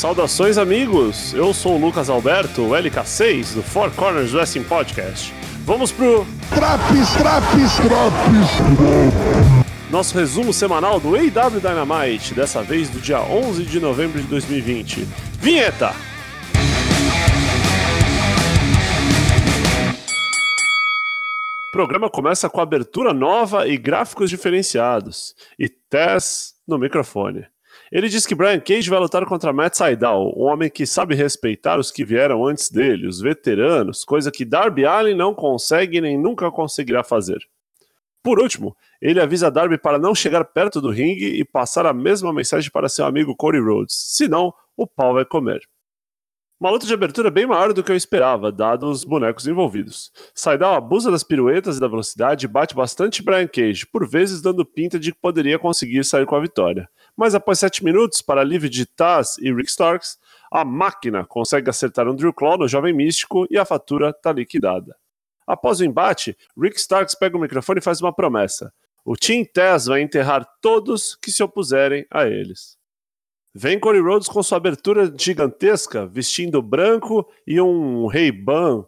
Saudações, amigos! Eu sou o Lucas Alberto, o LK6 do Four Corners Wrestling Podcast. Vamos pro Traps, traps, traps. nosso resumo semanal do AW Dynamite, dessa vez do dia 11 de novembro de 2020. Vinheta! O programa começa com abertura nova e gráficos diferenciados. E Tess no microfone. Ele diz que Brian Cage vai lutar contra Matt Sydal, um homem que sabe respeitar os que vieram antes dele, os veteranos, coisa que Darby Allin não consegue nem nunca conseguirá fazer. Por último, ele avisa Darby para não chegar perto do ringue e passar a mesma mensagem para seu amigo Cody Rhodes, senão o pau vai comer. Uma luta de abertura bem maior do que eu esperava, dado os bonecos envolvidos. Saidal abusa das piruetas e da velocidade e bate bastante Brian Cage, por vezes dando pinta de que poderia conseguir sair com a vitória. Mas após 7 minutos, para alívio de Taz e Rick Starks, a máquina consegue acertar um Drew Claw no Jovem Místico e a fatura está liquidada. Após o embate, Rick Starks pega o microfone e faz uma promessa. O Team Taz vai enterrar todos que se opuserem a eles. Vem Cody Rhodes com sua abertura gigantesca, vestindo branco e um Ray-Ban.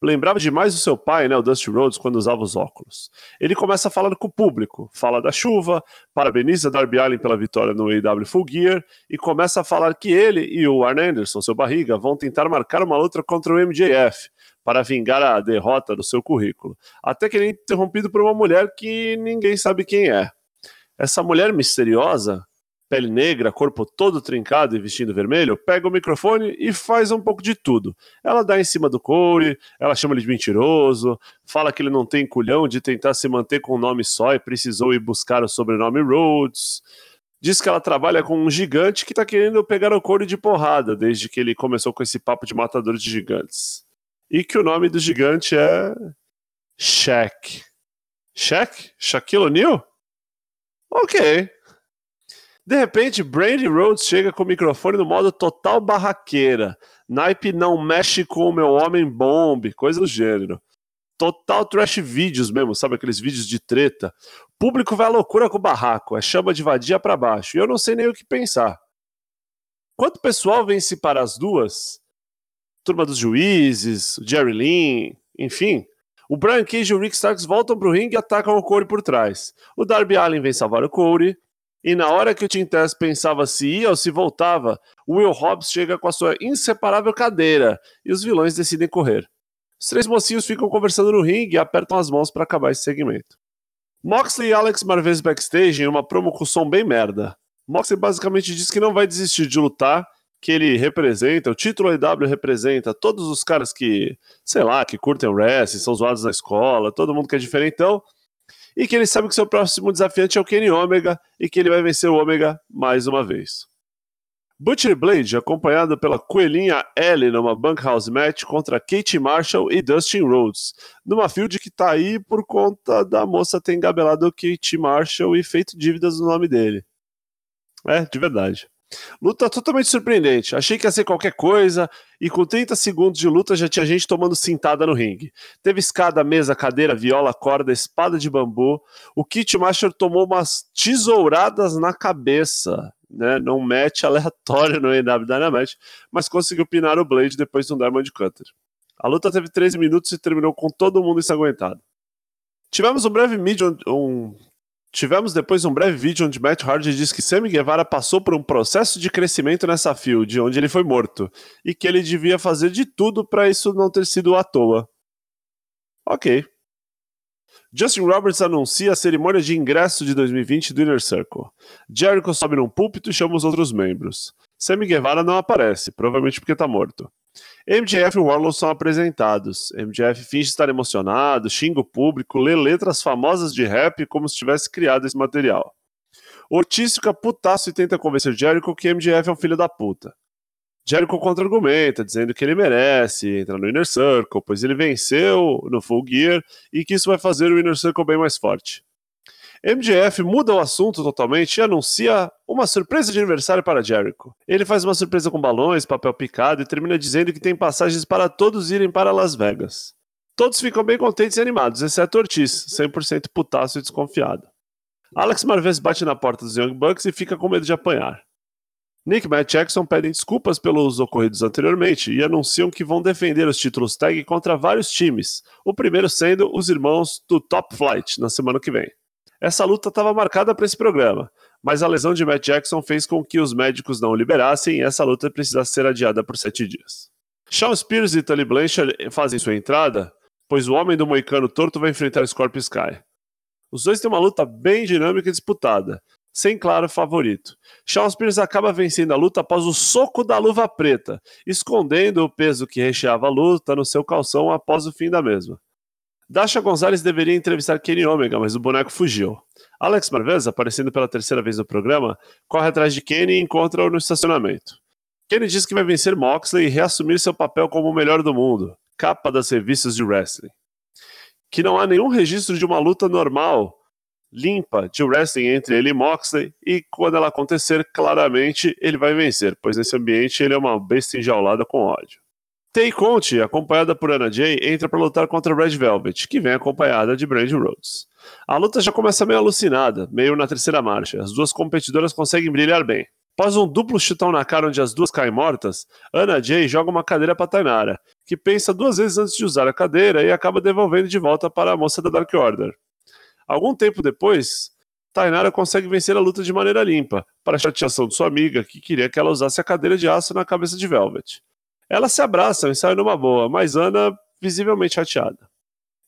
Lembrava demais do seu pai, né, o Dusty Rhodes, quando usava os óculos. Ele começa falando com o público, fala da chuva, parabeniza Darby Allin pela vitória no AEW Full Gear e começa a falar que ele e o Arn Anderson, seu barriga, vão tentar marcar uma luta contra o MJF para vingar a derrota do seu currículo. Até que ele é interrompido por uma mulher que ninguém sabe quem é. Essa mulher misteriosa pele negra, corpo todo trincado e vestindo vermelho, pega o microfone e faz um pouco de tudo. Ela dá em cima do Corey, ela chama ele de mentiroso, fala que ele não tem culhão de tentar se manter com um nome só e precisou ir buscar o sobrenome Rhodes. Diz que ela trabalha com um gigante que tá querendo pegar o Corey de porrada desde que ele começou com esse papo de matador de gigantes. E que o nome do gigante é. Shaq. Shaq? Shaquille O'Neal? Ok. De repente, Brandy Rhodes chega com o microfone no modo total barraqueira. Naipe não mexe com o meu homem bombe, coisa do gênero. Total trash vídeos mesmo, sabe aqueles vídeos de treta. Público vai à loucura com o barraco, é chama de vadia para baixo. E eu não sei nem o que pensar. Quanto pessoal vence para as duas? Turma dos juízes, Jerry Lynn, enfim. O Brian Cage e o Rick Starks voltam pro ringue e atacam o Corey por trás. O Darby Allin vem salvar o Corey. E na hora que o Tim Tess pensava se ia ou se voltava, o Will Hobbs chega com a sua inseparável cadeira e os vilões decidem correr. Os três mocinhos ficam conversando no ringue e apertam as mãos para acabar esse segmento. Moxley e Alex Marvez backstage em uma promo com som bem merda. Moxley basicamente diz que não vai desistir de lutar, que ele representa, o título AEW representa todos os caras que, sei lá, que curtem wrestling, são zoados na escola, todo mundo que é diferentão, e que ele sabe que seu próximo desafiante é o Kenny Omega e que ele vai vencer o Omega mais uma vez. Butcher Blade, acompanhado pela coelhinha Ellie numa bunkhouse match contra Kate Marshall e Dustin Rhodes, numa field que tá aí por conta da moça ter engabelado Kate Marshall e feito dívidas no nome dele. É, de verdade. Luta totalmente surpreendente. Achei que ia ser qualquer coisa, e com 30 segundos de luta já tinha gente tomando cintada no ringue. Teve escada, mesa, cadeira, viola, corda, espada de bambu. O Kit Master tomou umas tesouradas na cabeça, né? Num match aleatório no EW Dynamite, mas conseguiu pinar o Blade depois de um Diamond Cutter. A luta teve 13 minutos e terminou com todo mundo ensanguentado. Tivemos um breve mídia, um Tivemos depois um breve vídeo onde Matt Hardy diz que Sammy Guevara passou por um processo de crescimento nessa field, onde ele foi morto, e que ele devia fazer de tudo para isso não ter sido à toa. Ok. Justin Roberts anuncia a cerimônia de ingresso de 2020 do Inner Circle. Jericho sobe num púlpito e chama os outros membros. Sammy Guevara não aparece, provavelmente porque tá morto. MJF e Warlow são apresentados. MJF finge estar emocionado, xinga o público, lê letras famosas de rap como se tivesse criado esse material. Ortiz fica putaço e tenta convencer Jericho que MJF é um filho da puta. Jericho contra-argumenta, dizendo que ele merece entrar no Inner Circle, pois ele venceu no Full Gear e que isso vai fazer o Inner Circle bem mais forte. MJF muda o assunto totalmente e anuncia uma surpresa de aniversário para Jericho. Ele faz uma surpresa com balões, papel picado e termina dizendo que tem passagens para todos irem para Las Vegas. Todos ficam bem contentes e animados, exceto Ortiz, 100% putaço e desconfiado. Alex Marvez bate na porta dos Young Bucks e fica com medo de apanhar. Nick e Matt Jackson pedem desculpas pelos ocorridos anteriormente e anunciam que vão defender os títulos tag contra vários times, o primeiro sendo os irmãos do Top Flight na semana que vem. Essa luta estava marcada para esse programa, mas a lesão de Matt Jackson fez com que os médicos não o liberassem e essa luta precisasse ser adiada por sete dias. Sean Spears e Tully Blanchard fazem sua entrada, pois o homem do moicano torto vai enfrentar Scorpio Sky. Os dois têm uma luta bem dinâmica e disputada, sem claro favorito. Shawn Spears acaba vencendo a luta após o soco da luva preta, escondendo o peso que recheava a luta no seu calção após o fim da mesma. Dasha Gonzalez deveria entrevistar Kenny Omega, mas o boneco fugiu. Alex Marvez, aparecendo pela terceira vez no programa, corre atrás de Kenny e encontra-o no estacionamento. Kenny diz que vai vencer Moxley e reassumir seu papel como o melhor do mundo, capa das revistas de wrestling. Que não há nenhum registro de uma luta normal limpa de wrestling entre ele e Moxley, e quando ela acontecer, claramente ele vai vencer, pois nesse ambiente ele é uma besta enjaulada com ódio. Tay Conte, acompanhada por Anna Jay, entra para lutar contra Red Velvet, que vem acompanhada de Brandi Rhodes. A luta já começa meio alucinada, meio na terceira marcha. As duas competidoras conseguem brilhar bem. Após um duplo chutão na cara onde as duas caem mortas, Anna Jay joga uma cadeira para Tainara, que pensa duas vezes antes de usar a cadeira e acaba devolvendo de volta para a moça da Dark Order. Algum tempo depois, Tainara consegue vencer a luta de maneira limpa, para a chateação de sua amiga, que queria que ela usasse a cadeira de aço na cabeça de Velvet. Elas se abraçam e saem numa boa, mas Ana visivelmente chateada.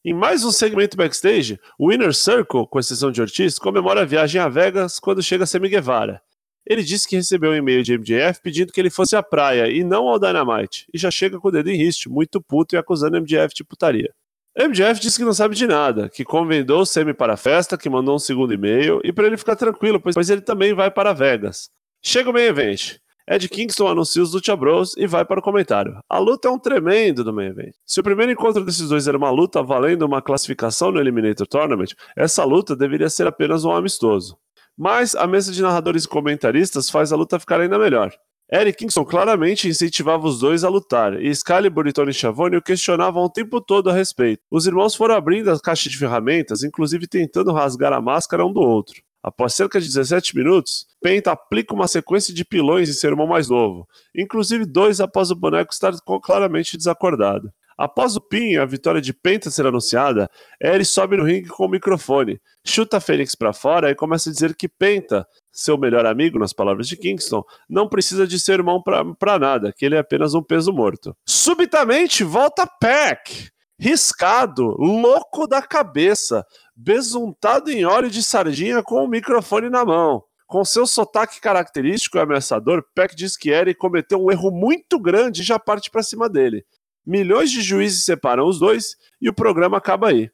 Em mais um segmento backstage, o Inner Circle, com exceção de Ortiz, comemora a viagem a Vegas quando chega Sammy Guevara. Ele disse que recebeu um e-mail de MJF pedindo que ele fosse à praia e não ao Dynamite, e já chega com o dedo em riste, muito puto e acusando MJF de putaria. MJF disse que não sabe de nada, que convidou o Semi para a festa, que mandou um segundo e-mail e para ele ficar tranquilo, pois ele também vai para Vegas. Chega o main event. Ed Kingston anuncia os Lucha Bros e vai para o comentário. A luta é um tremendo do main event. Se o primeiro encontro desses dois era uma luta valendo uma classificação no Eliminator Tournament, essa luta deveria ser apenas um amistoso. Mas a mesa de narradores e comentaristas faz a luta ficar ainda melhor. Eric Kingston claramente incentivava os dois a lutar, e Excalibur e Tony Schiavone o questionavam o tempo todo a respeito. Os irmãos foram abrindo a caixa de ferramentas, inclusive tentando rasgar a máscara um do outro. Após cerca de 17 minutos, Penta aplica uma sequência de pilões em seu irmão mais novo, inclusive dois após o boneco estar claramente desacordado. Após o pin e a vitória de Penta ser anunciada, Eri sobe no ringue com o microfone, chuta Fênix para fora e começa a dizer que Penta, seu melhor amigo, nas palavras de Kingston, não precisa de ser irmão para nada, que ele é apenas um peso morto. Subitamente volta Pack, riscado, louco da cabeça, besuntado em óleo de sardinha com o microfone na mão. Com seu sotaque característico e ameaçador, Peck diz que Eri cometeu um erro muito grande e já parte para cima dele. Milhões de juízes separam os dois e o programa acaba aí.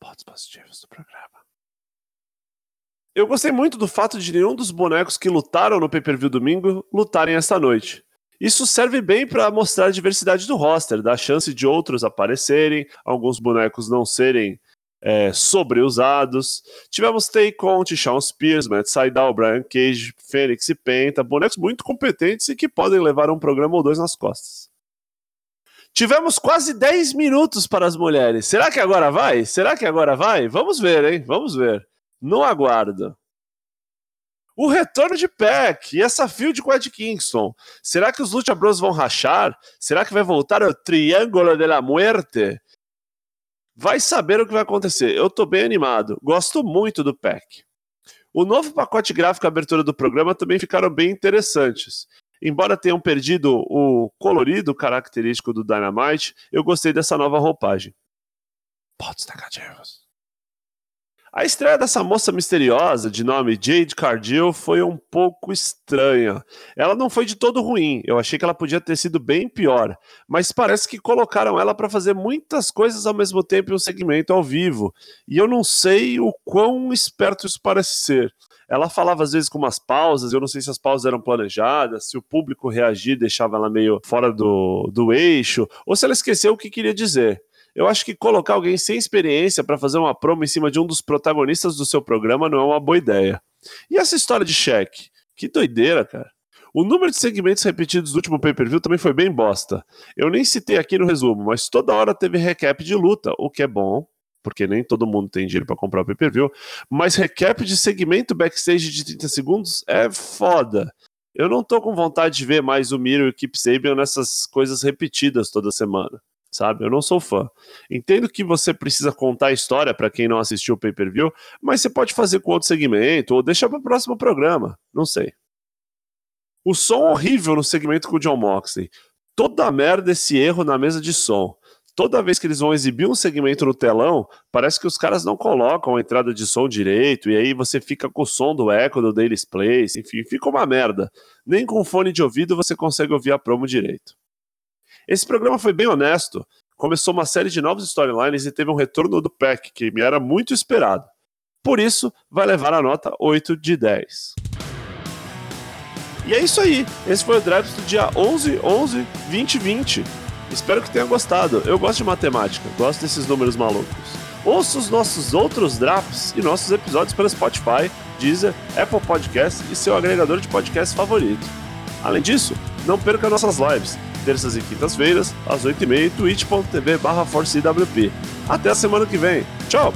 Pontos positivos do programa. Eu gostei muito do fato de nenhum dos bonecos que lutaram no pay-per-view domingo lutarem esta noite. Isso serve bem para mostrar a diversidade do roster, dar chance de outros aparecerem, alguns bonecos não serem é, sobreusados. Tivemos Tay Conte, Sean Spears, Matt Sydal, Brian Cage, Fênix e Penta, bonecos muito competentes e que podem levar um programa ou dois nas costas. Tivemos quase 10 minutos para as mulheres. Será que agora vai? Será que agora vai? Vamos ver, hein? Vamos ver. No aguardo. O retorno de Peck e essa field com Ed Kingston. Será que os Lucha Bros vão rachar? Será que vai voltar o Triângulo de la Muerte? Vai saber o que vai acontecer. Eu tô bem animado. Gosto muito do Peck. O novo pacote gráfico e abertura do programa também ficaram bem interessantes. Embora tenham perdido o colorido característico do Dynamite, eu gostei dessa nova roupagem. Pontos negativos. A estreia dessa moça misteriosa, de nome Jade Cardill, foi um pouco estranha. Ela não foi de todo ruim, eu achei que ela podia ter sido bem pior, mas parece que colocaram ela para fazer muitas coisas ao mesmo tempo em um segmento ao vivo, e eu não sei o quão esperto isso parece ser. Ela falava às vezes com umas pausas, eu não sei se as pausas eram planejadas, se o público reagir deixava ela meio fora do, do eixo, ou se ela esqueceu o que queria dizer. Eu acho que colocar alguém sem experiência para fazer uma promo em cima de um dos protagonistas do seu programa não é uma boa ideia. E essa história de cheque? Que doideira, cara. O número de segmentos repetidos do último pay-per-view também foi bem bosta. Eu nem citei aqui no resumo, mas toda hora teve recap de luta, o que é bom, porque nem todo mundo tem dinheiro para comprar o pay-per-view, mas recap de segmento backstage de 30 segundos é foda. Eu não tô com vontade de ver mais o Miro e o Keep Sabian nessas coisas repetidas toda semana, sabe? Eu não sou fã. Entendo que você precisa contar a história para quem não assistiu o pay-per-view, mas você pode fazer com outro segmento ou deixar para o próximo programa, não sei. O som horrível no segmento com o John Moxley. Toda merda esse erro na mesa de som toda vez que eles vão exibir um segmento no telão, parece que os caras não colocam a entrada de som direito, e aí você fica com o som do eco do Daily's Place, enfim, fica uma merda. Nem com fone de ouvido você consegue ouvir a promo direito. Esse programa foi bem honesto, começou uma série de novos storylines e teve um retorno do Pack, que me era muito esperado. Por isso, vai levar a nota 8 de 10. E é isso aí. Esse foi o draft do dia 11, 11, 2020. Espero que tenha gostado. Eu gosto de matemática, gosto desses números malucos. Ouça os nossos outros drafts e nossos episódios pelo Spotify, Deezer, Apple Podcasts e seu agregador de podcast favorito. Além disso, não perca nossas lives, terças e quintas-feiras, às 8h30 twitch.tv barra Até a semana que vem. Tchau!